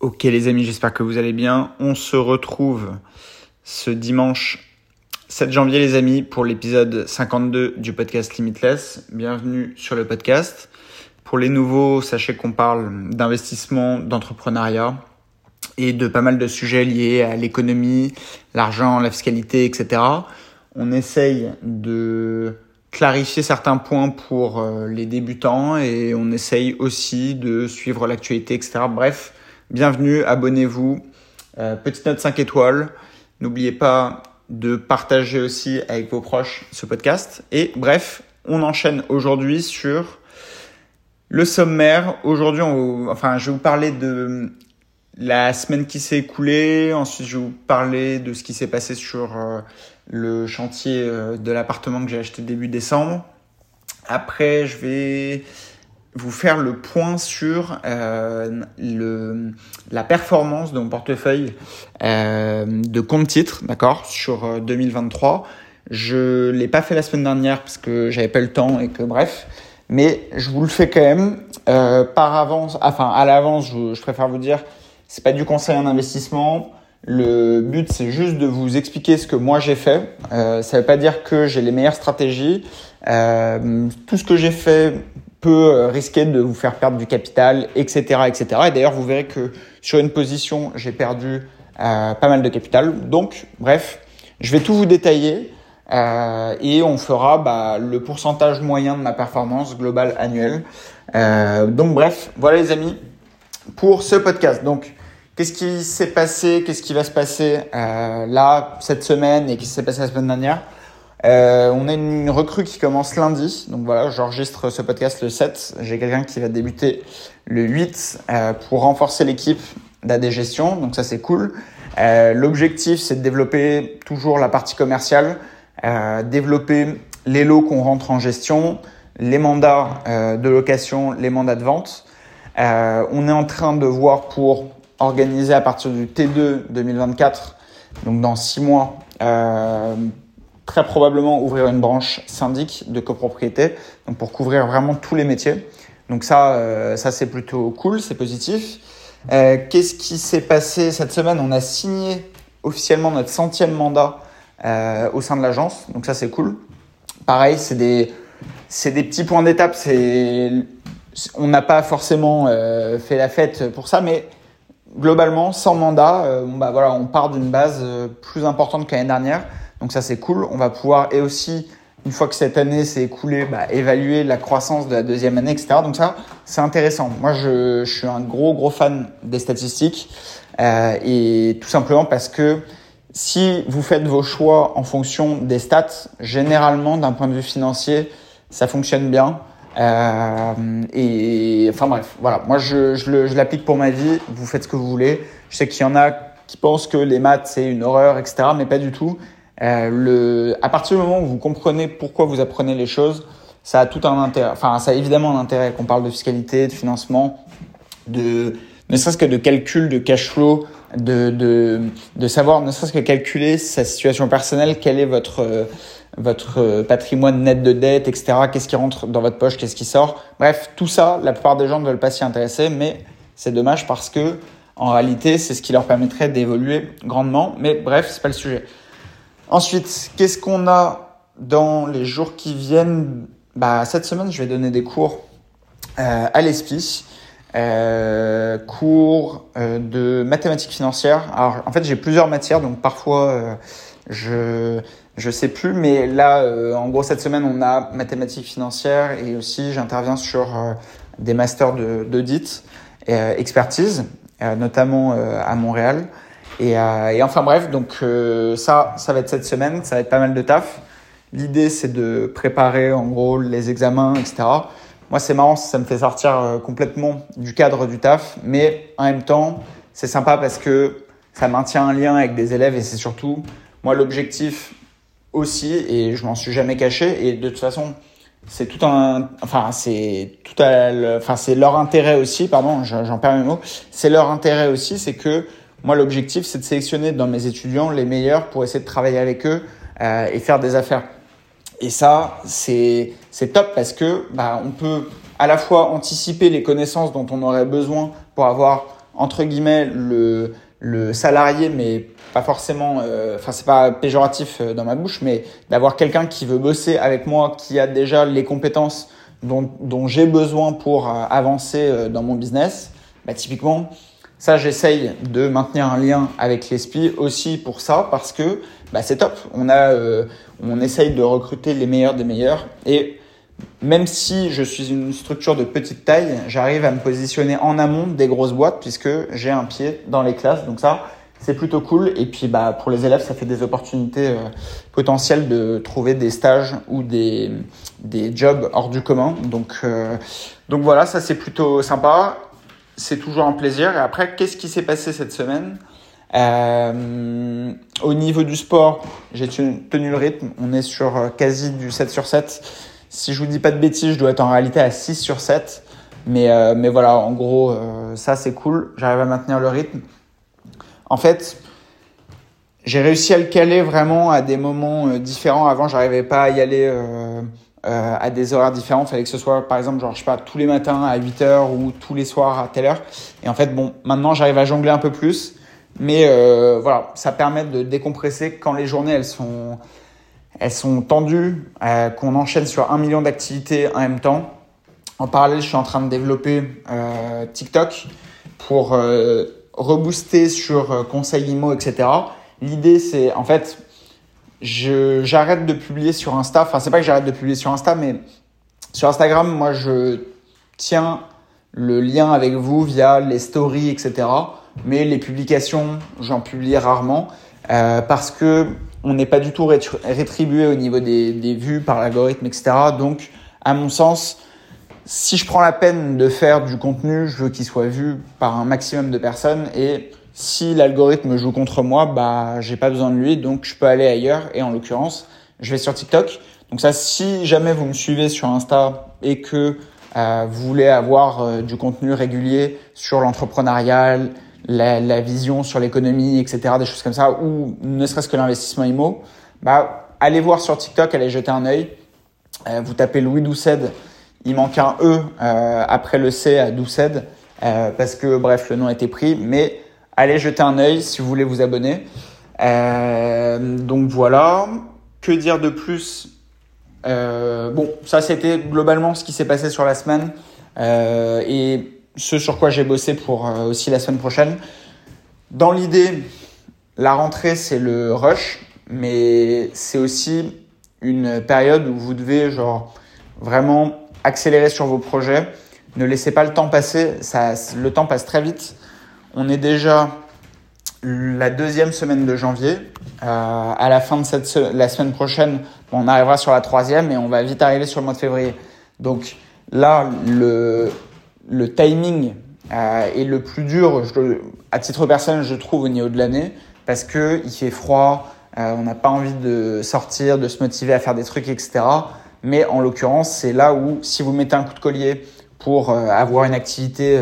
Ok les amis, j'espère que vous allez bien. On se retrouve ce dimanche 7 janvier les amis pour l'épisode 52 du podcast Limitless. Bienvenue sur le podcast. Pour les nouveaux, sachez qu'on parle d'investissement, d'entrepreneuriat et de pas mal de sujets liés à l'économie, l'argent, la fiscalité, etc. On essaye de clarifier certains points pour euh, les débutants et on essaye aussi de suivre l'actualité, etc. Bref, bienvenue, abonnez-vous, euh, petite note 5 étoiles. N'oubliez pas de partager aussi avec vos proches ce podcast. Et bref, on enchaîne aujourd'hui sur le sommaire. Aujourd'hui, enfin, je vais vous parler de la semaine qui s'est écoulée. Ensuite, je vais vous parler de ce qui s'est passé sur euh, le chantier euh, de l'appartement que j'ai acheté début décembre. Après, je vais vous faire le point sur euh, le, la performance de mon portefeuille euh, de compte titre, d'accord, sur 2023. Euh, je l'ai pas fait la semaine dernière parce que j'avais pas le temps et que bref, mais je vous le fais quand même par avance, enfin à l'avance. Je, préfère vous dire, c'est pas du conseil en investissement. Le but c'est juste de vous expliquer ce que moi j'ai fait. Ça veut pas dire que j'ai les meilleures stratégies. Tout ce que j'ai fait peut euh, risquer de vous faire perdre du capital, etc., etc. Et d'ailleurs, vous verrez que sur une position, j'ai perdu euh, pas mal de capital. Donc, bref, je vais tout vous détailler euh, et on fera bah, le pourcentage moyen de ma performance globale annuelle. Euh, donc, bref, voilà les amis pour ce podcast. Donc, qu'est-ce qui s'est passé, qu'est-ce qui va se passer euh, là cette semaine et qu'est-ce qui s'est passé la semaine dernière? Euh, on a une recrue qui commence lundi. Donc voilà, j'enregistre ce podcast le 7. J'ai quelqu'un qui va débuter le 8 euh, pour renforcer l'équipe d'AD Gestion. Donc ça, c'est cool. Euh, L'objectif, c'est de développer toujours la partie commerciale, euh, développer les lots qu'on rentre en gestion, les mandats euh, de location, les mandats de vente. Euh, on est en train de voir pour organiser à partir du T2 2024, donc dans six mois, très probablement ouvrir une branche syndic de copropriété, donc pour couvrir vraiment tous les métiers. Donc ça, euh, ça c'est plutôt cool, c'est positif. Euh, Qu'est-ce qui s'est passé cette semaine? On a signé officiellement notre centième mandat euh, au sein de l'agence, donc ça c'est cool. Pareil, c'est des, des petits points d'étape. On n'a pas forcément fait la fête pour ça, mais globalement, sans mandat, bah voilà, on part d'une base plus importante qu'année dernière. Donc ça c'est cool. On va pouvoir et aussi une fois que cette année s'est écoulée, bah, évaluer la croissance de la deuxième année, etc. Donc ça c'est intéressant. Moi je, suis un gros gros fan des statistiques euh, et tout simplement parce que si vous faites vos choix en fonction des stats, généralement d'un point de vue financier, ça fonctionne bien. Euh, et enfin bref, voilà. Moi, je, je, je l'applique pour ma vie. Vous faites ce que vous voulez. Je sais qu'il y en a qui pensent que les maths c'est une horreur, etc. Mais pas du tout. Euh, le, à partir du moment où vous comprenez pourquoi vous apprenez les choses, ça a tout un intérêt. Enfin, ça a évidemment un intérêt qu'on parle de fiscalité, de financement, de ne serait-ce que de calcul de cash flow, de, de, de savoir ne serait-ce que calculer sa situation personnelle, quel est votre votre patrimoine net de dette, etc. Qu'est-ce qui rentre dans votre poche, qu'est-ce qui sort. Bref, tout ça, la plupart des gens ne veulent pas s'y intéresser, mais c'est dommage parce que en réalité, c'est ce qui leur permettrait d'évoluer grandement. Mais bref, c'est pas le sujet. Ensuite, qu'est-ce qu'on a dans les jours qui viennent? Bah, Cette semaine, je vais donner des cours euh, à l'ESPI, euh, cours euh, de mathématiques financières. Alors, en fait, j'ai plusieurs matières, donc parfois, euh, je je sais plus, mais là, euh, en gros, cette semaine, on a mathématiques financières et aussi, j'interviens sur des masters d'audit et expertise, notamment à Montréal. Et, euh, et, enfin bref, donc euh, ça, ça va être cette semaine, ça va être pas mal de taf. L'idée, c'est de préparer en gros les examens, etc. Moi, c'est marrant, ça me fait sortir euh, complètement du cadre du taf, mais en même temps, c'est sympa parce que ça maintient un lien avec des élèves et c'est surtout, moi, l'objectif aussi, et je m'en suis jamais caché, et de toute façon, c'est tout un, enfin, c'est tout à, enfin, c'est leur intérêt aussi, pardon, j'en perds mes mots, c'est leur intérêt aussi, c'est que moi, l'objectif, c'est de sélectionner dans mes étudiants les meilleurs pour essayer de travailler avec eux euh, et faire des affaires. Et ça, c'est top parce que bah, on peut à la fois anticiper les connaissances dont on aurait besoin pour avoir entre guillemets le, le salarié, mais pas forcément, euh, enfin c'est pas péjoratif dans ma bouche, mais d'avoir quelqu'un qui veut bosser avec moi, qui a déjà les compétences dont, dont j'ai besoin pour avancer dans mon business, bah, typiquement, ça, j'essaye de maintenir un lien avec l'ESPI aussi pour ça, parce que bah, c'est top. On, a, euh, on essaye de recruter les meilleurs des meilleurs. Et même si je suis une structure de petite taille, j'arrive à me positionner en amont des grosses boîtes, puisque j'ai un pied dans les classes. Donc ça, c'est plutôt cool. Et puis bah, pour les élèves, ça fait des opportunités euh, potentielles de trouver des stages ou des, des jobs hors du commun. Donc, euh, donc voilà, ça c'est plutôt sympa c'est toujours un plaisir. Et après, qu'est-ce qui s'est passé cette semaine? Euh, Au niveau du sport, j'ai tenu le rythme. On est sur euh, quasi du 7 sur 7. Si je vous dis pas de bêtises, je dois être en réalité à 6 sur 7. Mais, euh, mais voilà, en gros, ça c'est cool. J'arrive à maintenir le rythme. En fait, j'ai réussi à le caler vraiment à des moments différents. Avant, j'arrivais pas à y aller euh, à des horaires différents. Il fallait que ce soit, par exemple, genre, je sais pas, tous les matins à 8 heures ou tous les soirs à telle heure. Et en fait, bon, maintenant, j'arrive à jongler un peu plus. Mais euh, voilà, ça permet de décompresser quand les journées, elles sont, elles sont tendues, euh, qu'on enchaîne sur un million d'activités en même temps. En parallèle, je suis en train de développer TikTok pour rebooster sur euh, conseil IMO, etc. L'idée, c'est en fait, j'arrête de publier sur Insta. Enfin, c'est pas que j'arrête de publier sur Insta, mais sur Instagram, moi, je tiens le lien avec vous via les stories, etc. Mais les publications, j'en publie rarement euh, parce que on n'est pas du tout rétribué au niveau des, des vues par l'algorithme, etc. Donc, à mon sens, si je prends la peine de faire du contenu, je veux qu'il soit vu par un maximum de personnes et si l'algorithme joue contre moi, bah j'ai pas besoin de lui, donc je peux aller ailleurs. Et en l'occurrence, je vais sur TikTok. Donc ça, si jamais vous me suivez sur Insta et que euh, vous voulez avoir euh, du contenu régulier sur l'entrepreneuriat, la, la, vision sur l'économie, etc., des choses comme ça, ou ne serait-ce que l'investissement IMO, bah allez voir sur TikTok, allez jeter un œil. Euh, vous tapez Louis Doucet, il manque un E euh, après le C à Doucet, euh, parce que bref, le nom a été pris, mais allez jeter un œil si vous voulez vous abonner. Euh, donc voilà. Que dire de plus? Euh, Bon, ça c'était globalement ce qui s'est passé sur la semaine euh, et ce sur quoi j'ai bossé pour aussi la semaine prochaine. Dans l'idée, la rentrée c'est le rush, mais c'est aussi une période où vous devez genre vraiment accélérer sur vos projets. Ne laissez pas le temps passer, le temps passe très vite. On est déjà la deuxième semaine de janvier. Euh, à la fin de la semaine prochaine, on arrivera sur la troisième et on va vite arriver sur le mois de février. Donc là, le, timing euh, est le plus dur, à titre personnel, je trouve, au niveau de l'année, parce que il fait froid, euh, on n'a pas envie de sortir, de se motiver à faire des trucs, etc. Mais en l'occurrence, c'est là où, si vous mettez un coup de collier pour avoir une activité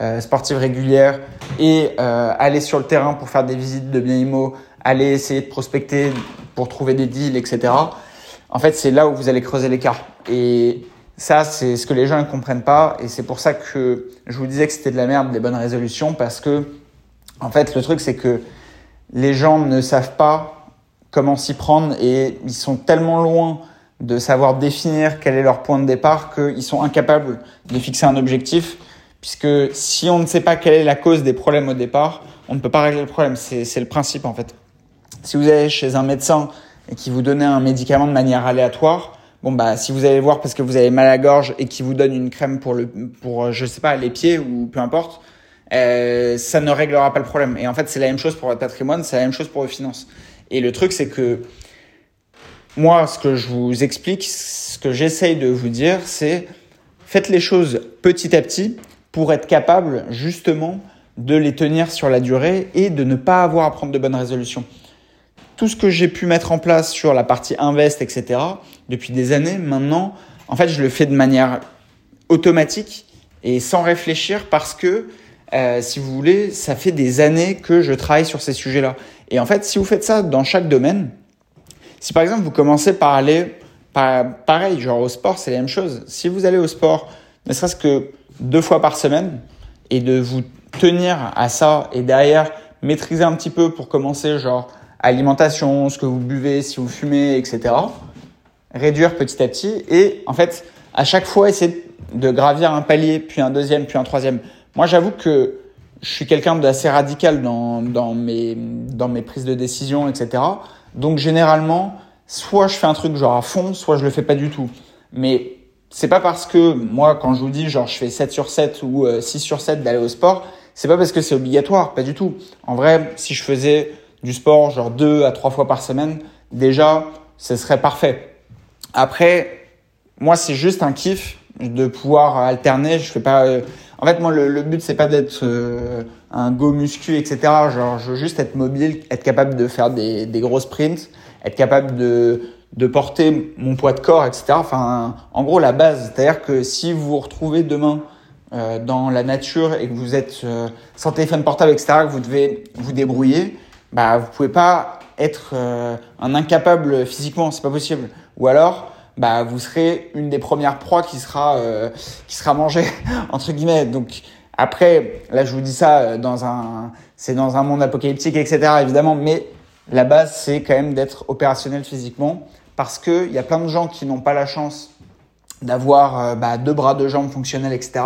euh, sportive régulière et euh, aller sur le terrain pour faire des visites de bien IMO, aller essayer de prospecter pour trouver des deals, etc. En fait, c'est là où vous allez creuser l'écart. Et ça, c'est ce que les gens ne comprennent pas. Et c'est pour ça que je vous disais que c'était de la merde, des bonnes résolutions, parce que, en fait, le truc, c'est que les gens ne savent pas comment s'y prendre et ils sont tellement loin de savoir définir quel est leur point de départ qu'ils sont incapables de fixer un objectif puisque si on ne sait pas quelle est la cause des problèmes au départ, on ne peut pas régler le problème. C'est le principe en fait. Si vous allez chez un médecin et qui vous donne un médicament de manière aléatoire, bon bah si vous allez voir parce que vous avez mal à gorge et qui vous donne une crème pour le pour je sais pas les pieds ou peu importe, euh, ça ne réglera pas le problème. Et en fait c'est la même chose pour votre patrimoine, c'est la même chose pour vos finances. Et le truc c'est que moi ce que je vous explique, ce que j'essaye de vous dire, c'est faites les choses petit à petit pour être capable justement de les tenir sur la durée et de ne pas avoir à prendre de bonnes résolutions. Tout ce que j'ai pu mettre en place sur la partie invest, etc., depuis des années, maintenant, en fait, je le fais de manière automatique et sans réfléchir parce que, euh, si vous voulez, ça fait des années que je travaille sur ces sujets-là. Et en fait, si vous faites ça dans chaque domaine, si par exemple vous commencez par aller, par, pareil, genre au sport, c'est la même chose. Si vous allez au sport, ne serait-ce que deux fois par semaine et de vous tenir à ça et derrière maîtriser un petit peu pour commencer, genre alimentation, ce que vous buvez, si vous fumez, etc. Réduire petit à petit et en fait, à chaque fois, essayer de gravir un palier, puis un deuxième, puis un troisième. Moi, j'avoue que je suis quelqu'un d'assez radical dans, dans, mes, dans mes prises de décision, etc. Donc, généralement, soit je fais un truc genre à fond, soit je le fais pas du tout. Mais c'est pas parce que moi, quand je vous dis genre je fais 7 sur 7 ou 6 euh, sur 7 d'aller au sport, c'est pas parce que c'est obligatoire, pas du tout. En vrai, si je faisais du sport genre 2 à 3 fois par semaine, déjà, ce serait parfait. Après, moi, c'est juste un kiff de pouvoir alterner. Je fais pas. Euh, en fait, moi, le, but c'est pas d'être euh, un go muscu, etc. Genre, je veux juste être mobile, être capable de faire des, des gros sprints, être capable de de porter mon poids de corps, etc. Enfin, en gros, la base. C'est-à-dire que si vous vous retrouvez demain euh, dans la nature et que vous êtes euh, sans téléphone portable, etc., que vous devez vous débrouiller, bah, vous pouvez pas être euh, un incapable physiquement, c'est pas possible. Ou alors, bah, vous serez une des premières proies qui sera euh, qui sera mangée entre guillemets. Donc après, là, je vous dis ça euh, dans un, c'est dans un monde apocalyptique, etc. Évidemment, mais la base, c'est quand même d'être opérationnel physiquement parce qu'il y a plein de gens qui n'ont pas la chance d'avoir euh, bah, deux bras, deux jambes fonctionnels, etc.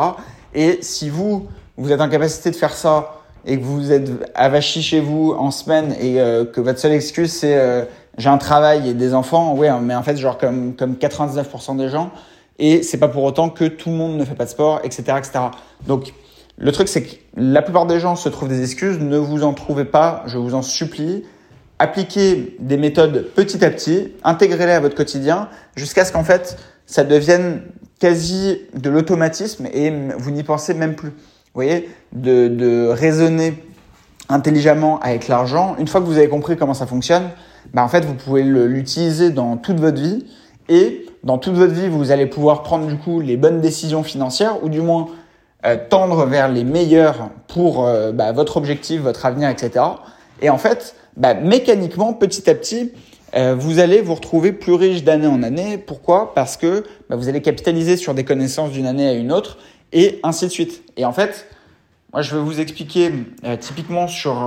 Et si vous, vous êtes en capacité de faire ça et que vous êtes avachi chez vous en semaine et euh, que votre seule excuse c'est euh, j'ai un travail et des enfants, ouais, mais en fait genre comme comme 99% des gens et c'est pas pour autant que tout le monde ne fait pas de sport, etc., etc. Donc le truc c'est que la plupart des gens se trouvent des excuses, ne vous en trouvez pas, je vous en supplie appliquez des méthodes petit à petit, intégrez-les à votre quotidien jusqu'à ce qu'en fait ça devienne quasi de l'automatisme et vous n'y pensez même plus. Vous voyez, de, de raisonner intelligemment avec l'argent. Une fois que vous avez compris comment ça fonctionne, bah en fait vous pouvez l'utiliser dans toute votre vie et dans toute votre vie vous allez pouvoir prendre du coup les bonnes décisions financières ou du moins euh, tendre vers les meilleures pour euh, bah, votre objectif, votre avenir, etc. Et en fait, bah, mécaniquement, petit à petit, euh, vous allez vous retrouver plus riche d'année en année. Pourquoi? Parce que bah, vous allez capitaliser sur des connaissances d'une année à une autre et ainsi de suite. Et en fait, moi, je vais vous expliquer euh, typiquement sur...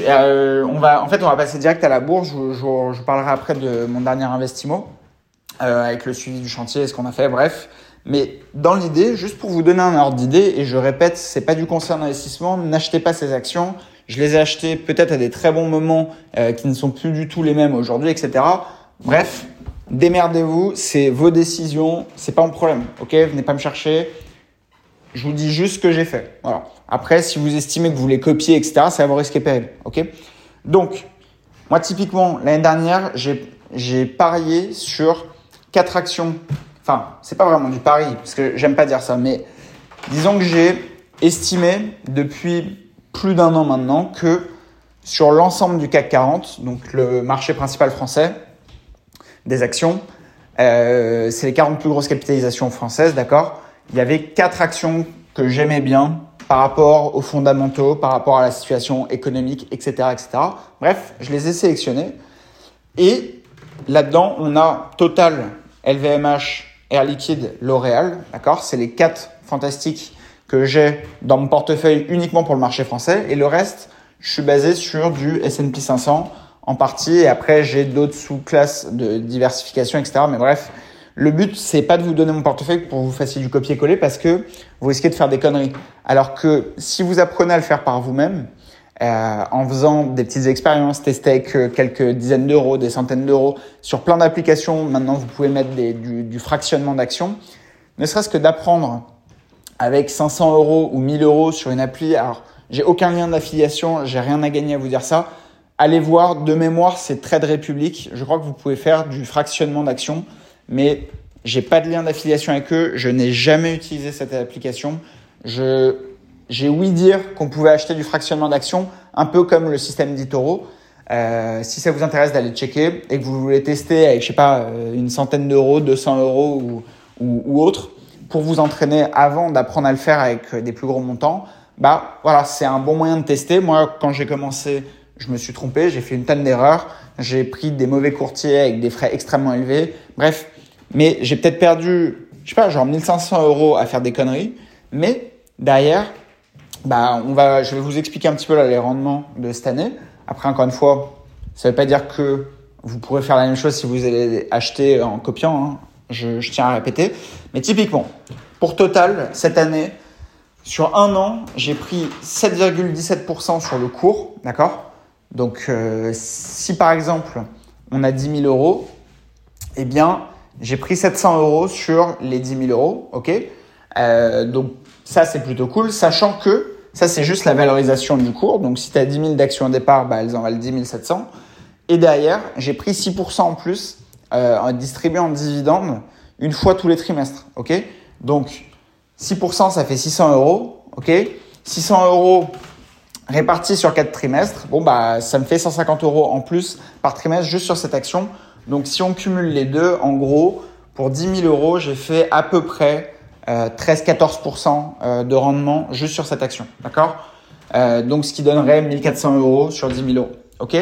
Euh, on va, en fait, on va passer direct à la bourse. Je, je, parlerai après de mon dernier investissement avec le suivi du chantier, ce qu'on a fait, bref. Mais dans l'idée, juste pour vous donner un ordre d'idée, et je répète, c'est pas du conseil d'investissement, n'achetez pas ces actions, je les ai achetés peut-être à des très bons moments euh, qui ne sont plus du tout les mêmes aujourd'hui, etc. Bref, démerdez-vous, c'est vos décisions, c'est pas mon problème, ok? Venez pas me chercher. Je vous dis juste ce que j'ai fait. Voilà. Après, si vous estimez que vous les copiez, etc., c'est à vos risques et ok? Donc, moi typiquement l'année dernière, j'ai parié sur quatre actions. Enfin, c'est pas vraiment du pari parce que j'aime pas dire ça, mais disons que j'ai estimé depuis plus d'un an maintenant que sur l'ensemble du CAC 40, donc le marché principal français des actions, euh, c'est les 40 plus grosses capitalisations françaises, d'accord? Il y avait quatre actions que j'aimais bien par rapport aux fondamentaux, par rapport à la situation économique, etc., etc. Bref, je les ai sélectionnées. Et là-dedans, on a Total, LVMH, Air Liquide, L'Oréal, d'accord? C'est les quatre fantastiques que j'ai dans mon portefeuille uniquement pour le marché français et le reste, je suis basé sur du S&P 500 en partie et après j'ai d'autres sous-classes de diversification, etc. Mais bref, le but c'est pas de vous donner mon portefeuille pour vous fassiez du copier-coller parce que vous risquez de faire des conneries. Alors que si vous apprenez à le faire par vous-même, euh, en faisant des petites expériences, tester avec euh, quelques dizaines d'euros, des centaines d'euros sur plein d'applications. Maintenant, vous pouvez mettre du, du fractionnement d'actions. Ne serait-ce que d'apprendre avec 500 euros ou 1000 euros sur une appli. Alors, j'ai aucun lien d'affiliation, j'ai rien à gagner à vous dire ça. Allez voir, de mémoire, c'est Trade Republic. Je crois que vous pouvez faire du fractionnement d'actions, mais j'ai pas de lien d'affiliation avec eux. Je n'ai jamais utilisé cette application. Je, j'ai ouï dire qu'on pouvait acheter du fractionnement d'actions, un peu comme le système d'Itoro. Euh, si ça vous intéresse d'aller checker et que vous voulez tester avec, je sais pas, euh, une centaine d'euros, 200 euros ou, ou, ou autre, pour vous entraîner avant d'apprendre à le faire avec des plus gros montants, bah voilà, c'est un bon moyen de tester. Moi, quand j'ai commencé, je me suis trompé, j'ai fait une tonne d'erreurs, j'ai pris des mauvais courtiers avec des frais extrêmement élevés. Bref, mais j'ai peut-être perdu, je sais pas, genre 1500 euros à faire des conneries, mais derrière, bah, on va, je vais vous expliquer un petit peu là, les rendements de cette année. Après, encore une fois, ça ne veut pas dire que vous pourrez faire la même chose si vous allez acheter en copiant. Hein. Je, tiens à répéter. Mais typiquement, pour Total, cette année, sur un an, j'ai pris 7,17% sur le cours. D'accord? Donc, euh, si par exemple, on a 10 000 euros, eh bien, j'ai pris 700 euros sur les 10 000 euros. OK? Euh, Donc, ça, c'est plutôt cool, sachant que ça, c'est juste la valorisation du cours. Donc, si tu as 10 000 d'actions au départ, bah, elles en valent 10 700. Et derrière, j'ai pris 6% en plus euh, en distribuant en dividendes une fois tous les trimestres. OK? Donc, 6%, ça fait 600 euros. OK? 600 euros répartis sur 4 trimestres. Bon, bah, ça me fait 150 euros en plus par trimestre juste sur cette action. Donc, si on cumule les deux, en gros, pour 10 000 euros, j'ai fait à peu près 13-14% euh, euh, de rendement juste sur cette action. D'accord? Euh, Donc, ce qui donnerait 1400 euros sur 10 000 euros. OK?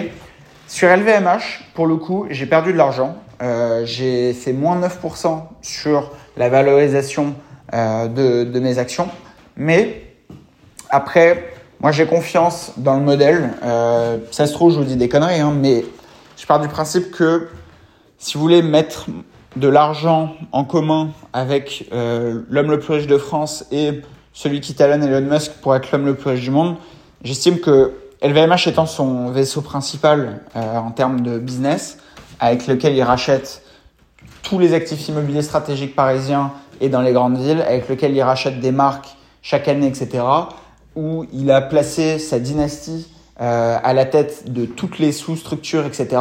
Sur LVMH, pour le coup, j'ai perdu de l'argent. J'ai fait moins 9% sur la valorisation de, de, mes actions. Mais après, moi, j'ai confiance dans le modèle. ça se trouve, je vous dis des conneries, hein, mais je pars du principe que si vous voulez mettre de l'argent en commun avec euh, l'homme le plus riche de France et celui qui talonne Elon Musk pour être l'homme le plus riche du monde, j'estime que LVMH étant son vaisseau principal euh, en termes de business, avec lequel il rachète tous les actifs immobiliers stratégiques parisiens et dans les grandes villes, avec lequel il rachète des marques chaque année, etc., où il a placé sa dynastie euh, à la tête de toutes les sous-structures, etc.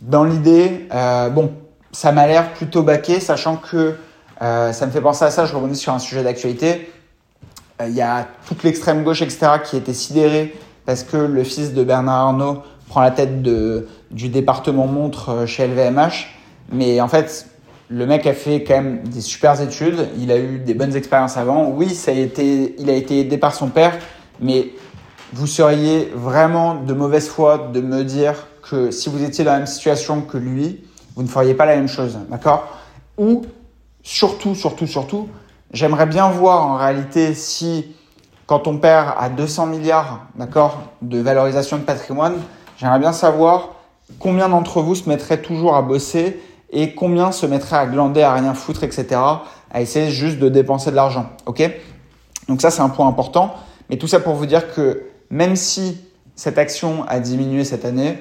Dans l'idée, bon, ça m'a l'air plutôt baqué, sachant que euh, ça me fait penser à ça, je rebondis sur un sujet d'actualité. Euh, il y a toute l'extrême gauche, etc., qui était sidérée parce que le fils de Bernard Arnault prend la tête de, du département montre euh, chez LVMH. Mais en fait, le mec a fait quand même des super études, il a eu des bonnes expériences avant. Oui, ça a été, il a été aidé par son père, mais vous seriez vraiment de mauvaise foi de me dire que si vous étiez dans la même situation que lui, vous ne feriez pas la même chose, d'accord? Ou surtout, surtout, surtout, j'aimerais bien voir en réalité si quand on perd à 200 milliards, d'accord, de valorisation de patrimoine, j'aimerais bien savoir combien d'entre vous se mettraient toujours à bosser et combien se mettraient à glander, à rien foutre, etc., à essayer juste de dépenser de l'argent, ok? Donc ça, c'est un point important. Mais tout ça pour vous dire que même si cette action a diminué cette année,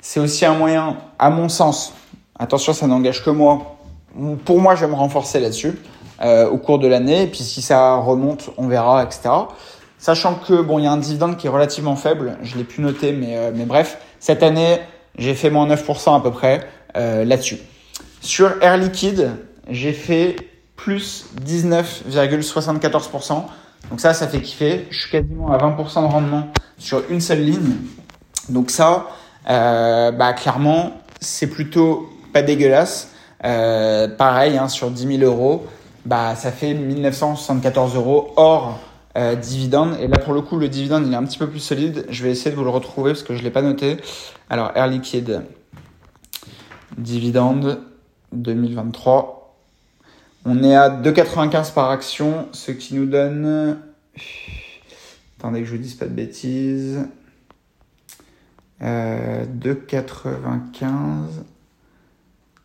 c'est aussi un moyen, à mon sens, Attention, ça n'engage que moi. Pour moi, je vais me renforcer là-dessus euh, au cours de l'année. Et puis si ça remonte, on verra, etc. Sachant que bon, il y a un dividende qui est relativement faible. Je l'ai pu noter, mais, euh, mais bref, cette année, j'ai fait moins 9% à peu près euh, là-dessus. Sur Air Liquide, j'ai fait plus 19,74%. Donc ça, ça fait kiffer. Je suis quasiment à 20% de rendement sur une seule ligne. Donc ça, euh, bah clairement, c'est plutôt pas dégueulasse. Euh, pareil, hein, sur 10 000 euros, bah, ça fait 1974 euros hors euh, dividende. Et là, pour le coup, le dividende, il est un petit peu plus solide. Je vais essayer de vous le retrouver parce que je ne l'ai pas noté. Alors, Air Liquide, dividende 2023. On est à 2,95 par action, ce qui nous donne... Attendez que je vous dise pas de bêtises. Euh, 2,95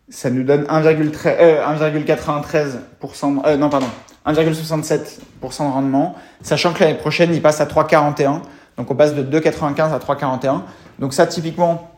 ça nous donne 1,93%, euh, non pardon, 1,67% de rendement, sachant que l'année prochaine, il passe à 3,41. Donc on passe de 2,95 à 3,41. Donc ça, typiquement,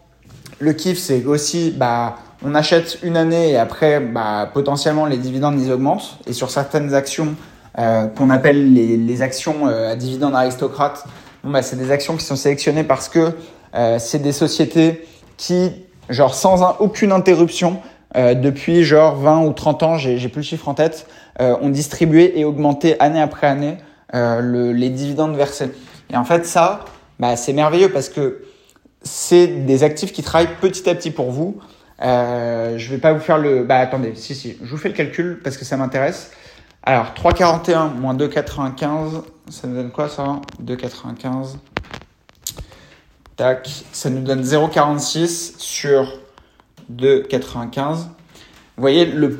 le kiff, c'est aussi, bah, on achète une année et après, bah, potentiellement, les dividendes, ils augmentent. Et sur certaines actions euh, qu'on appelle les, les actions euh, à dividendes aristocrates, bah, c'est des actions qui sont sélectionnées parce que euh, c'est des sociétés qui, genre sans aucune interruption, euh, depuis genre 20 ou 30 ans, j'ai plus le chiffre en tête, euh, ont distribué et augmenté année après année euh, le, les dividendes versés. Et en fait, ça, bah, c'est merveilleux parce que c'est des actifs qui travaillent petit à petit pour vous. Euh, je vais pas vous faire le... Bah attendez, si, si, je vous fais le calcul parce que ça m'intéresse. Alors, 3,41 moins 2,95, ça nous donne quoi ça? 2,95. Tac, ça nous donne 0,46 sur de 95. voyez, le,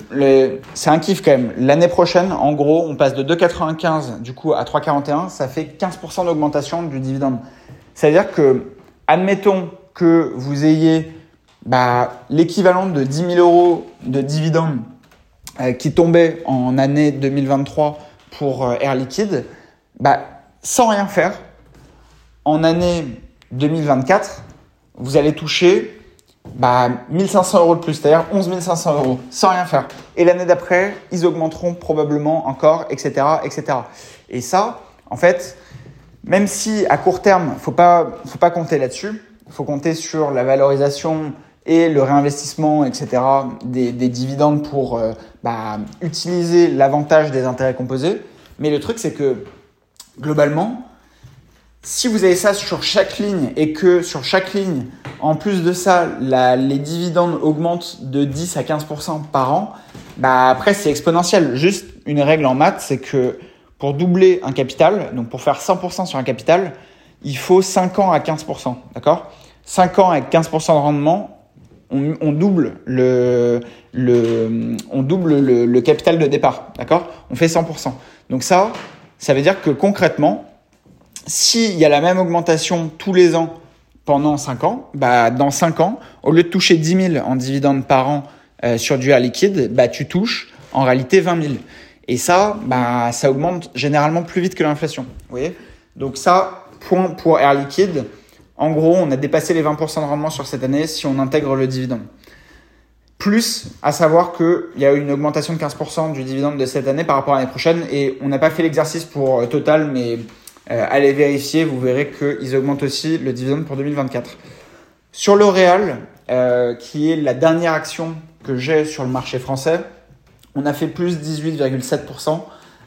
c'est un kiff quand même. L'année prochaine, en gros, on passe de 2,95 du coup à 3,41. Ça fait 15% d'augmentation du dividende. C'est-à-dire que, admettons que vous ayez bah, l'équivalent de 10 000 euros de dividende euh, qui tombait en année 2023 pour euh, Air Liquide, bah, sans rien faire, en année 2024, vous allez toucher bah, 1500 euros de plus, c'est-à-dire 11 500 euros, sans rien faire. Et l'année d'après, ils augmenteront probablement encore, etc., etc. Et ça, en fait, même si à court terme, faut pas, faut pas compter là-dessus, faut compter sur la valorisation et le réinvestissement, etc., des, des dividendes pour euh, bah, utiliser l'avantage des intérêts composés. Mais le truc, c'est que globalement, si vous avez ça sur chaque ligne et que sur chaque ligne, en plus de ça, les dividendes augmentent de 10 à 15% par an, bah après c'est exponentiel. Juste une règle en maths, c'est que pour doubler un capital, donc pour faire 100% sur un capital, il faut 5 ans à 15%, d'accord? 5 ans avec 15% de rendement, on, double le, le, on double le, le capital de départ, d'accord? On fait 100%. Donc ça, ça veut dire que concrètement, s'il y a la même augmentation tous les ans pendant 5 ans, bah, dans 5 ans, au lieu de toucher 10 000 en dividendes par an euh, sur du air liquide, bah, tu touches en réalité 20 000. Et ça, bah, ça augmente généralement plus vite que l'inflation. Donc ça, point pour air liquide. En gros, on a dépassé les 20% de rendement sur cette année si on intègre le dividende. Plus à savoir qu'il y a eu une augmentation de 15% du dividende de cette année par rapport à l'année prochaine. Et on n'a pas fait l'exercice pour euh, Total, mais allez vérifier, vous verrez qu'ils augmentent aussi le dividende pour 2024. Sur L'Oréal, euh, qui est la dernière action que j'ai sur le marché français, on a fait plus 18,7%.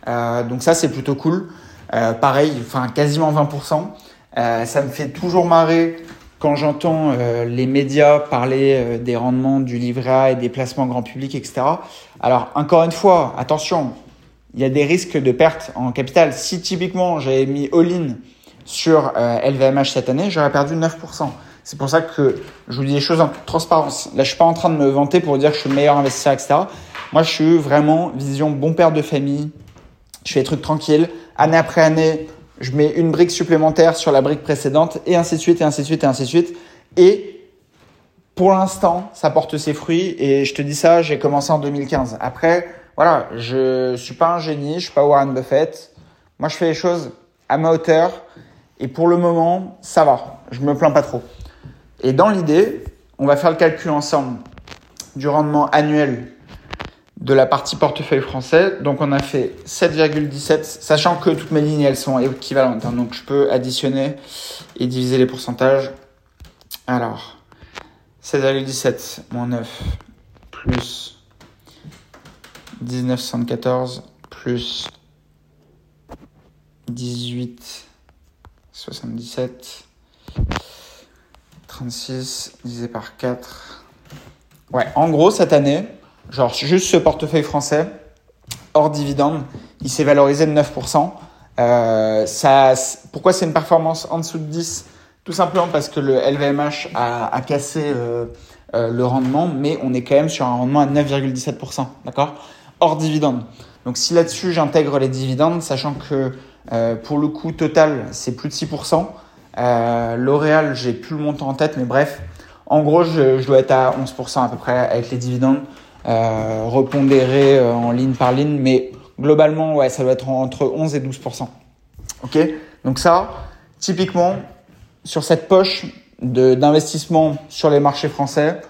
Euh, donc ça, c'est plutôt cool. Euh, pareil, enfin quasiment 20%. Euh, ça me fait toujours marrer quand j'entends euh, les médias parler des rendements du livret A et des placements grand public, etc. Alors encore une fois, attention, il y a des risques de perte en capital. Si typiquement j'avais mis all-in sur LVMH euh, cette année, j'aurais perdu 9%. C'est pour ça que je vous dis les choses en toute transparence. Là, je suis pas en train de me vanter pour dire que je suis le meilleur investisseur, etc. Moi, je suis vraiment vision bon père de famille. Je fais des trucs tranquilles. Année après année, je mets une brique supplémentaire sur la brique précédente et ainsi de suite, et ainsi de suite, et ainsi de suite. Et pour l'instant, ça porte ses fruits. Et je te dis ça, j'ai commencé en 2015. Après, voilà, je suis pas un génie, je suis pas Warren Buffett. Moi, je fais les choses à ma hauteur et pour le moment, ça va. Je me plains pas trop. Et dans l'idée, on va faire le calcul ensemble du rendement annuel de la partie portefeuille français. Donc, on a fait 7,17, sachant que toutes mes lignes, elles sont équivalentes. Donc, je peux additionner et diviser les pourcentages. Alors, 7,17 moins 9 plus 1974 plus 18 77 36 divisé par 4. Ouais, en gros, cette année, genre juste ce portefeuille français, hors dividende, il s'est valorisé de 9%. Euh, pourquoi c'est une performance en dessous de 10 Tout simplement parce que le LVMH a, a cassé euh, euh, le rendement, mais on est quand même sur un rendement à 9,17%. D'accord? Hors dividende. Donc si là-dessus j'intègre les dividendes, sachant que euh, pour le coût total c'est plus de 6%, euh, L'Oréal j'ai plus le montant en tête, mais bref, en gros je, dois être à 11% à peu près avec les dividendes, euh, repondérés en ligne par ligne, mais globalement ouais ça doit être entre 11 et 12%. Ok? Donc ça, typiquement sur cette poche d'investissement sur les marchés français,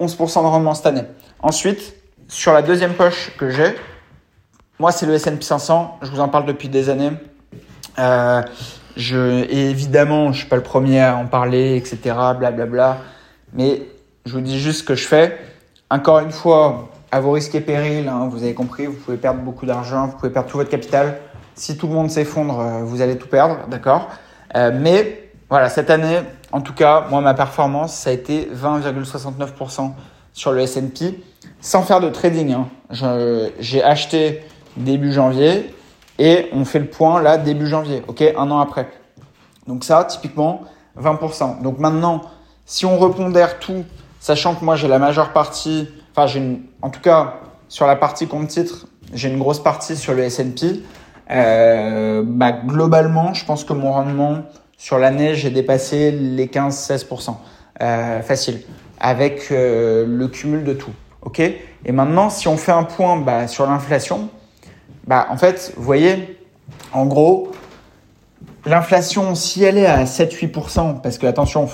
11% de rendement cette année. Ensuite, sur la deuxième poche que j'ai, moi, c'est le S&P 500. Je vous en parle depuis des années. Euh, je, et évidemment, je suis pas le premier à en parler, etc. Blablabla. Bla, mais je vous dis juste ce que je fais. Encore une fois, à vos risques et périls, hein, vous avez compris, vous pouvez perdre beaucoup d'argent, vous pouvez perdre tout votre capital. Si tout le monde s'effondre, euh, vous allez tout perdre, d'accord? Euh, Mais voilà, cette année, en tout cas, moi, ma performance, ça a été 20,69% sur le S&P sans faire de trading. Hein. J'ai acheté début janvier et on fait le point là début janvier, ok, un an après. Donc ça, typiquement, 20%. Donc maintenant, si on repondère tout, sachant que moi j'ai la majeure partie, enfin, j'ai en tout cas, sur la partie compte titre, j'ai une grosse partie sur le S&P. Euh, bah, globalement, je pense que mon rendement sur l'année, j'ai dépassé les 15-16%. Euh, facile. Avec euh, le cumul de tout. OK Et maintenant, si on fait un point bah, sur l'inflation, bah, en fait, vous voyez, en gros, l'inflation, si elle est à 7-8%, parce que attention,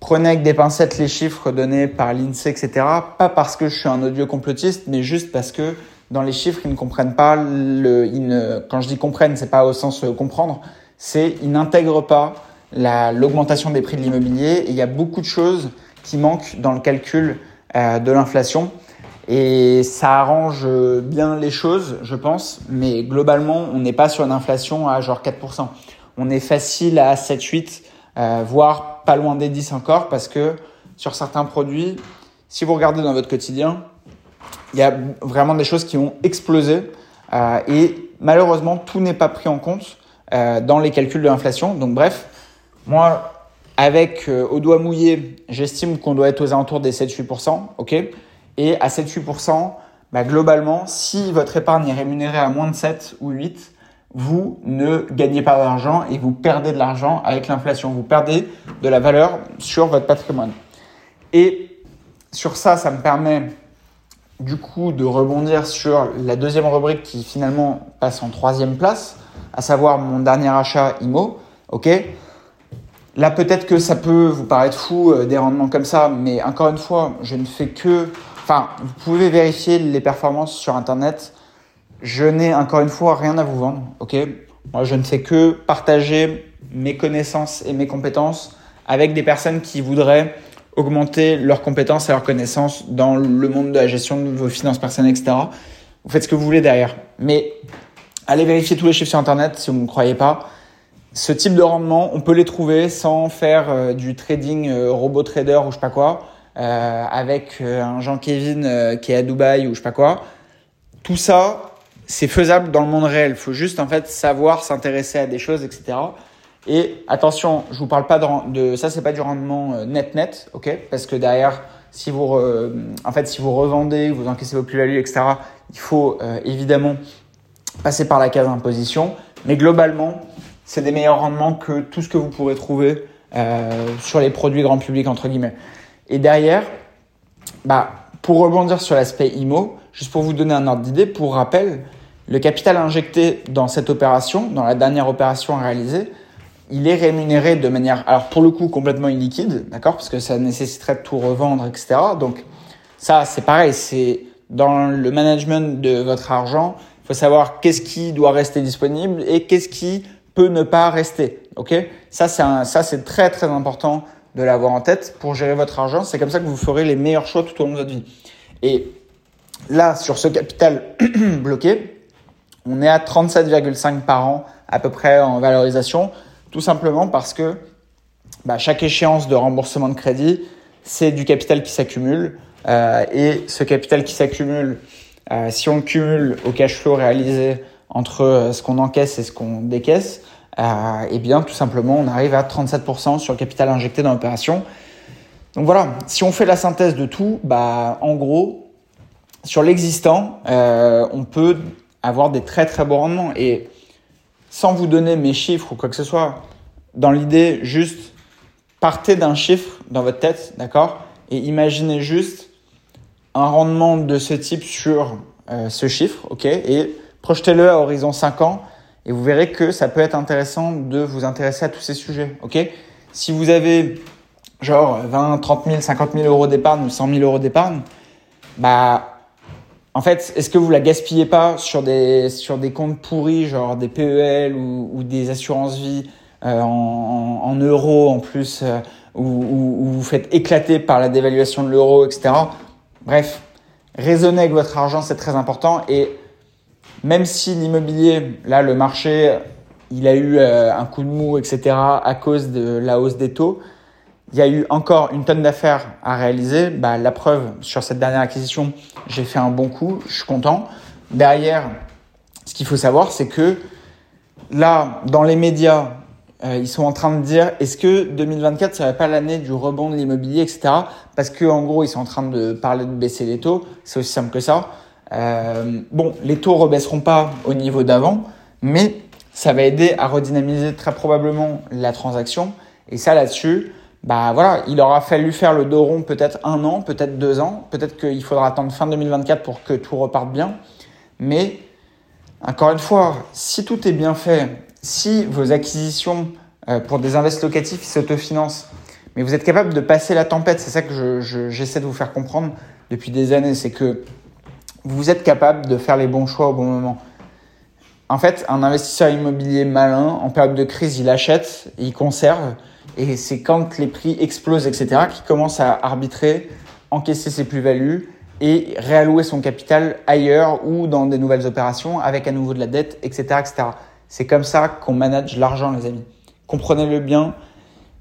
prenez avec des pincettes les chiffres donnés par l'INSEE, etc. Pas parce que je suis un odieux complotiste, mais juste parce que dans les chiffres, ils ne comprennent pas le, quand je dis comprennent, c'est pas au sens euh, comprendre, c'est ils n'intègrent pas l'augmentation des prix de l'immobilier. Et il y a beaucoup de choses qui manquent dans le calcul de l'inflation. Et ça arrange euh, bien les choses, je pense. Mais globalement, on n'est pas sur une inflation à genre 4%. On est facile à 7-8, euh, voire pas loin des 10 encore, parce que sur certains produits, si vous regardez dans votre quotidien, il y a vraiment des choses qui ont explosé. Euh, et malheureusement, tout n'est pas pris en compte euh, dans les calculs de l'inflation. Donc bref, moi, avec euh, au doigt mouillé, j'estime qu'on doit être aux alentours des 7-8%. ok? Et à 7-8%, bah, globalement, si votre épargne est rémunérée à moins de 7 ou 8, vous ne gagnez pas d'argent et vous perdez de l'argent avec l'inflation. Vous perdez de la valeur sur votre patrimoine. Et sur ça, ça me permet du coup de rebondir sur la deuxième rubrique qui finalement passe en troisième place, à savoir mon dernier achat IMO. Là, peut-être que ça peut vous paraître fou euh, des rendements comme ça, mais encore une fois, je ne fais que. Enfin, vous pouvez vérifier les performances sur Internet. Je n'ai encore une fois rien à vous vendre. Ok? Moi, je ne fais que partager mes connaissances et mes compétences avec des personnes qui voudraient augmenter leurs compétences et leurs connaissances dans le monde de la gestion de vos finances personnelles, etc. Vous faites ce que vous voulez derrière. Mais allez vérifier tous les chiffres sur Internet si vous ne me croyez pas. Ce type de rendement, on peut les trouver sans faire euh, du trading euh, robot trader ou je sais pas quoi, euh, avec un Jean-Kévin qui est à Dubaï ou je sais pas quoi. Tout ça, c'est faisable dans le monde réel. Il faut juste en fait savoir s'intéresser à des choses, etc. Et attention, je vous parle pas de, de ça, c'est pas du rendement net net, ok? Parce que derrière, si vous en fait si vous revendez, vous encaissez vos plus-values, etc. Il faut évidemment passer par la case imposition, mais globalement c'est des meilleurs rendements que tout ce que vous pourrez trouver euh, sur les produits grand public, entre guillemets. Et derrière, bah, pour rebondir sur l'aspect IMO, juste pour vous donner un ordre d'idée, pour rappel, le capital injecté dans cette opération, dans la dernière opération réalisée, il est rémunéré de manière, alors pour le coup, complètement illiquide, d'accord Parce que ça nécessiterait de tout revendre, etc. Donc, ça, c'est pareil, c'est dans le management de votre argent, il faut savoir qu'est-ce qui doit rester disponible et qu'est-ce qui ne pas rester. Ok? Ça, c'est ça, c'est très très important de l'avoir en tête pour gérer votre argent. C'est comme ça que vous ferez les meilleurs choix tout au long de votre vie. Et là, sur ce capital bloqué, on est à 37,5 par an à peu près en valorisation, tout simplement parce que bah, chaque échéance de remboursement de crédit, c'est du capital qui s'accumule. Euh, et ce capital qui s'accumule, euh, si on le cumule au cash flow réalisé entre euh, ce qu'on encaisse et ce qu'on décaisse, euh, eh bien tout simplement on arrive à 37% sur le capital injecté dans l'opération. Donc voilà, si on fait la synthèse de tout, bah en gros sur l'existant, euh, on peut avoir des très très beaux rendements. Et sans vous donner mes chiffres ou quoi que ce soit, dans l'idée juste partez d'un chiffre dans votre tête, d'accord, et imaginez juste un rendement de ce type sur euh, ce chiffre, ok, et Projetez-le à horizon 5 ans et vous verrez que ça peut être intéressant de vous intéresser à tous ces sujets. Ok? Si vous avez genre 20, 30 000, 50 000 euros d'épargne ou 100 000 euros d'épargne, bah en fait, est-ce que vous la gaspillez pas sur des sur des comptes pourris, genre des PEL ou, des assurances vie euh, en, euros en plus, euh, où, vous faites éclater par la dévaluation de l'euro, etc. Bref, raisonner avec votre argent, c'est très important et même si l'immobilier, là, le marché, il a eu euh, un coup de mou, etc., à cause de la hausse des taux, il y a eu encore une tonne d'affaires à réaliser. Bah, la preuve, sur cette dernière acquisition, j'ai fait un bon coup, je suis content. Derrière, ce qu'il faut savoir, c'est que là, dans les médias, euh, ils sont en train de dire est-ce que 2024 serait pas l'année du rebond de l'immobilier, etc. Parce que en gros, ils sont en train de parler de baisser les taux. C'est aussi simple que ça. Euh, bon, les taux rebaisseront pas au niveau d'avant, mais ça va aider à redynamiser très probablement la transaction. Et ça, là-dessus, bah voilà, il aura fallu faire le dos rond peut-être un an, peut-être deux ans, peut-être qu'il faudra attendre fin 2024 pour que tout reparte bien. Mais encore une fois, si tout est bien fait, si vos acquisitions euh, pour des invests locatifs s'autofinancent, mais vous êtes capable de passer la tempête, c'est ça que j'essaie de vous faire comprendre depuis des années, c'est que vous êtes capable de faire les bons choix au bon moment. En fait, un investisseur immobilier malin, en période de crise, il achète, il conserve, et c'est quand les prix explosent, etc., qu'il commence à arbitrer, encaisser ses plus-values et réallouer son capital ailleurs ou dans des nouvelles opérations avec à nouveau de la dette, etc. etc. C'est comme ça qu'on manage l'argent, les amis. Comprenez-le bien.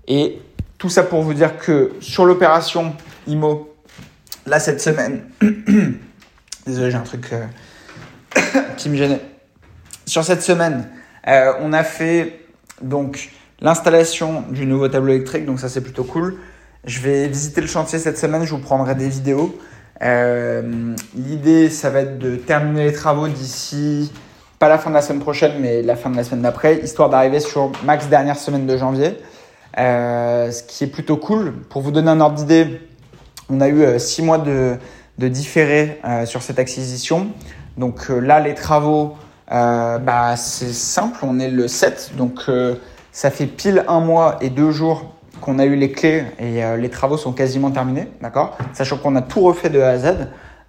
Et tout ça pour vous dire que sur l'opération IMO, là, cette semaine, désolé, j'ai un truc euh, qui me gênait. Sur cette semaine, euh, on a fait donc l'installation du nouveau tableau électrique, donc ça c'est plutôt cool. Je vais visiter le chantier cette semaine, je vous prendrai des vidéos. Euh, l'idée, ça va être de terminer les travaux d'ici, pas la fin de la semaine prochaine, mais la fin de la semaine d'après, histoire d'arriver sur max dernière semaine de janvier. Ce qui est plutôt cool. Pour vous donner un ordre d'idée, on a eu euh, six mois de, de différé sur cette acquisition. Donc là, les travaux, bah, c'est simple, on est le 7, donc ça fait pile un mois et deux jours qu'on a eu les clés et euh, les travaux sont quasiment terminés, d'accord? Sachant qu'on a tout refait de A à Z.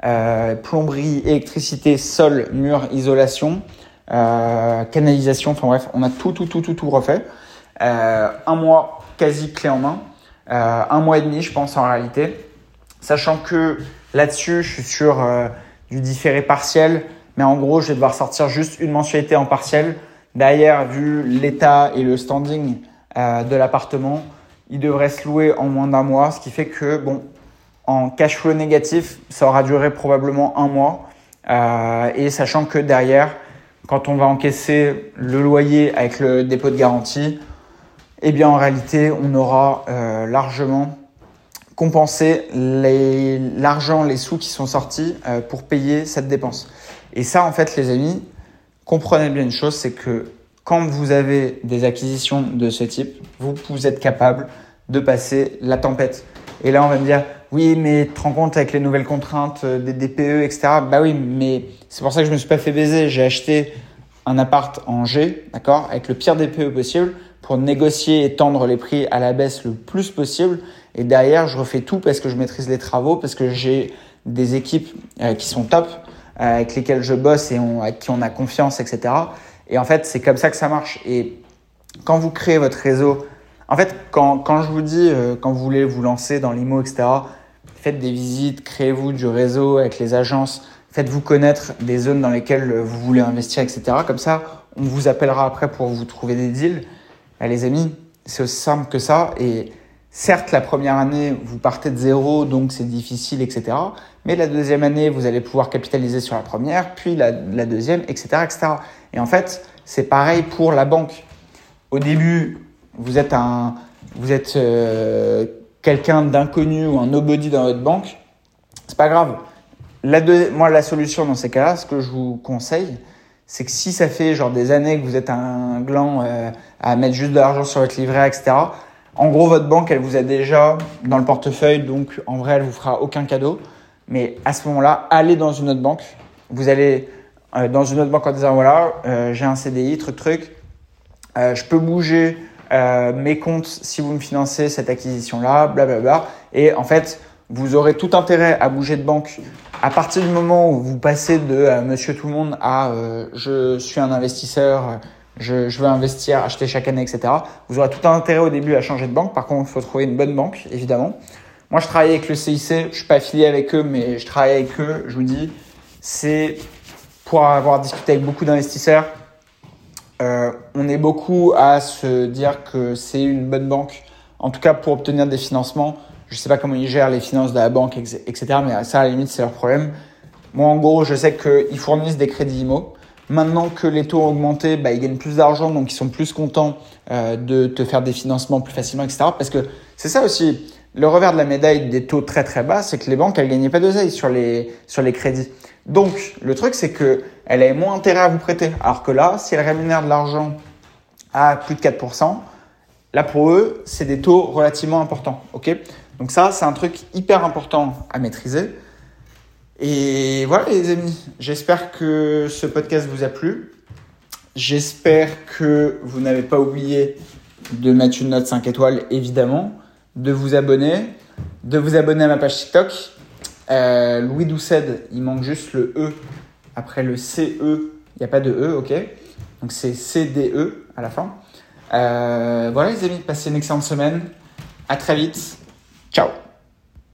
Euh, plomberie, électricité, sol, mur, isolation, euh, canalisation, enfin bref, on a tout, tout, tout, tout, tout refait. un mois quasi clé en main. un mois et demi, je pense, en réalité. Sachant que là-dessus, je suis sur du différé partiel, mais en gros, je vais devoir sortir juste une mensualité en partiel. Derrière, vu l'état et le standing de l'appartement, il devrait se louer en moins d'un mois, ce qui fait que, bon, en cash flow négatif, ça aura duré probablement un mois. Euh, et sachant que derrière, quand on va encaisser le loyer avec le dépôt de garantie, eh bien en réalité, on aura euh, largement compensé l'argent, les, sous qui sont sortis euh, pour payer cette dépense. Et ça, en fait, les amis, comprenez bien une chose, c'est que quand vous avez des acquisitions de ce type, vous, vous êtes capable de passer la tempête. Et là, on va me dire, oui, mais te rends compte avec les nouvelles contraintes euh, des DPE, etc. Bah oui, mais c'est pour ça que je me suis pas fait baiser. J'ai acheté un appart en G, d'accord, avec le pire DPE possible pour négocier et tendre les prix à la baisse le plus possible. Et derrière, je refais tout parce que je maîtrise les travaux, parce que j'ai des équipes euh, qui sont top, euh, avec lesquelles je bosse et à qui on a confiance, etc. Et en fait, c'est comme ça que ça marche. Et quand vous créez votre réseau, en fait, quand, quand je vous dis, euh, quand vous voulez vous lancer dans l'IMO, etc., faites des visites, créez-vous du réseau avec les agences, faites-vous connaître des zones dans lesquelles vous voulez investir, etc. Comme ça, on vous appellera après pour vous trouver des deals. Bah, les amis, c'est aussi simple que ça. Et certes, la première année, vous partez de zéro, donc c'est difficile, etc. Mais la deuxième année, vous allez pouvoir capitaliser sur la première, puis la, deuxième, etc., etc. Et en fait, c'est pareil pour la banque. Au début, vous êtes un, vous êtes euh, quelqu'un d'inconnu ou un nobody dans votre banque, c'est pas grave. La moi, la solution dans ces cas-là, ce que je vous conseille, c'est que si ça fait genre des années que vous êtes un gland euh, à mettre juste de l'argent sur votre livret, etc. En gros, votre banque, elle vous a déjà dans le portefeuille, donc en vrai, elle vous fera aucun cadeau. Mais à ce moment-là, allez dans une autre banque. Vous allez euh, dans une autre banque en disant voilà, j'ai un CDI, truc truc, je peux bouger euh, mes comptes si vous me financez cette acquisition-là, blablabla. Et en fait, vous aurez tout intérêt à bouger de banque à partir du moment où vous passez de euh, monsieur tout le monde à euh, je suis un investisseur, je, veux investir, acheter chaque année, etc. Vous aurez tout intérêt au début à changer de banque. Par contre, il faut trouver une bonne banque, évidemment. Moi, je travaille avec le CIC. Je suis pas affilié avec eux, mais je travaille avec eux. Je vous dis, c'est pour avoir discuté avec beaucoup d'investisseurs, euh, on est beaucoup à se dire que c'est une bonne banque, en tout cas pour obtenir des financements. Je ne sais pas comment ils gèrent les finances de la banque, etc. Mais ça, à la limite, c'est leur problème. Moi, en gros, je sais qu'ils fournissent des crédits IMO. Maintenant que les taux ont augmenté, bah, ils gagnent plus d'argent, donc ils sont plus contents euh, de te faire des financements plus facilement, etc. Parce que c'est ça aussi, le revers de la médaille des taux très très bas, c'est que les banques, elles gagnaient pas d'oseille sur les, sur les crédits. Donc, le truc, c'est que elle a moins intérêt à vous prêter. Alors que là, si elle rémunère de l'argent à plus de 4%, là pour eux, c'est des taux relativement importants. ok? Donc ça, c'est un truc hyper important à maîtriser. Et voilà les amis, j'espère que ce podcast vous a plu. J'espère que vous n'avez pas oublié de mettre une note 5 étoiles, évidemment, de vous abonner, de vous abonner à ma page TikTok. Euh, Louis Doucet, il manque juste le E après le CE. Il n'y a pas de E, ok Donc c'est CDE à la fin. Euh, voilà les amis, passez une excellente semaine. À très vite. Ciao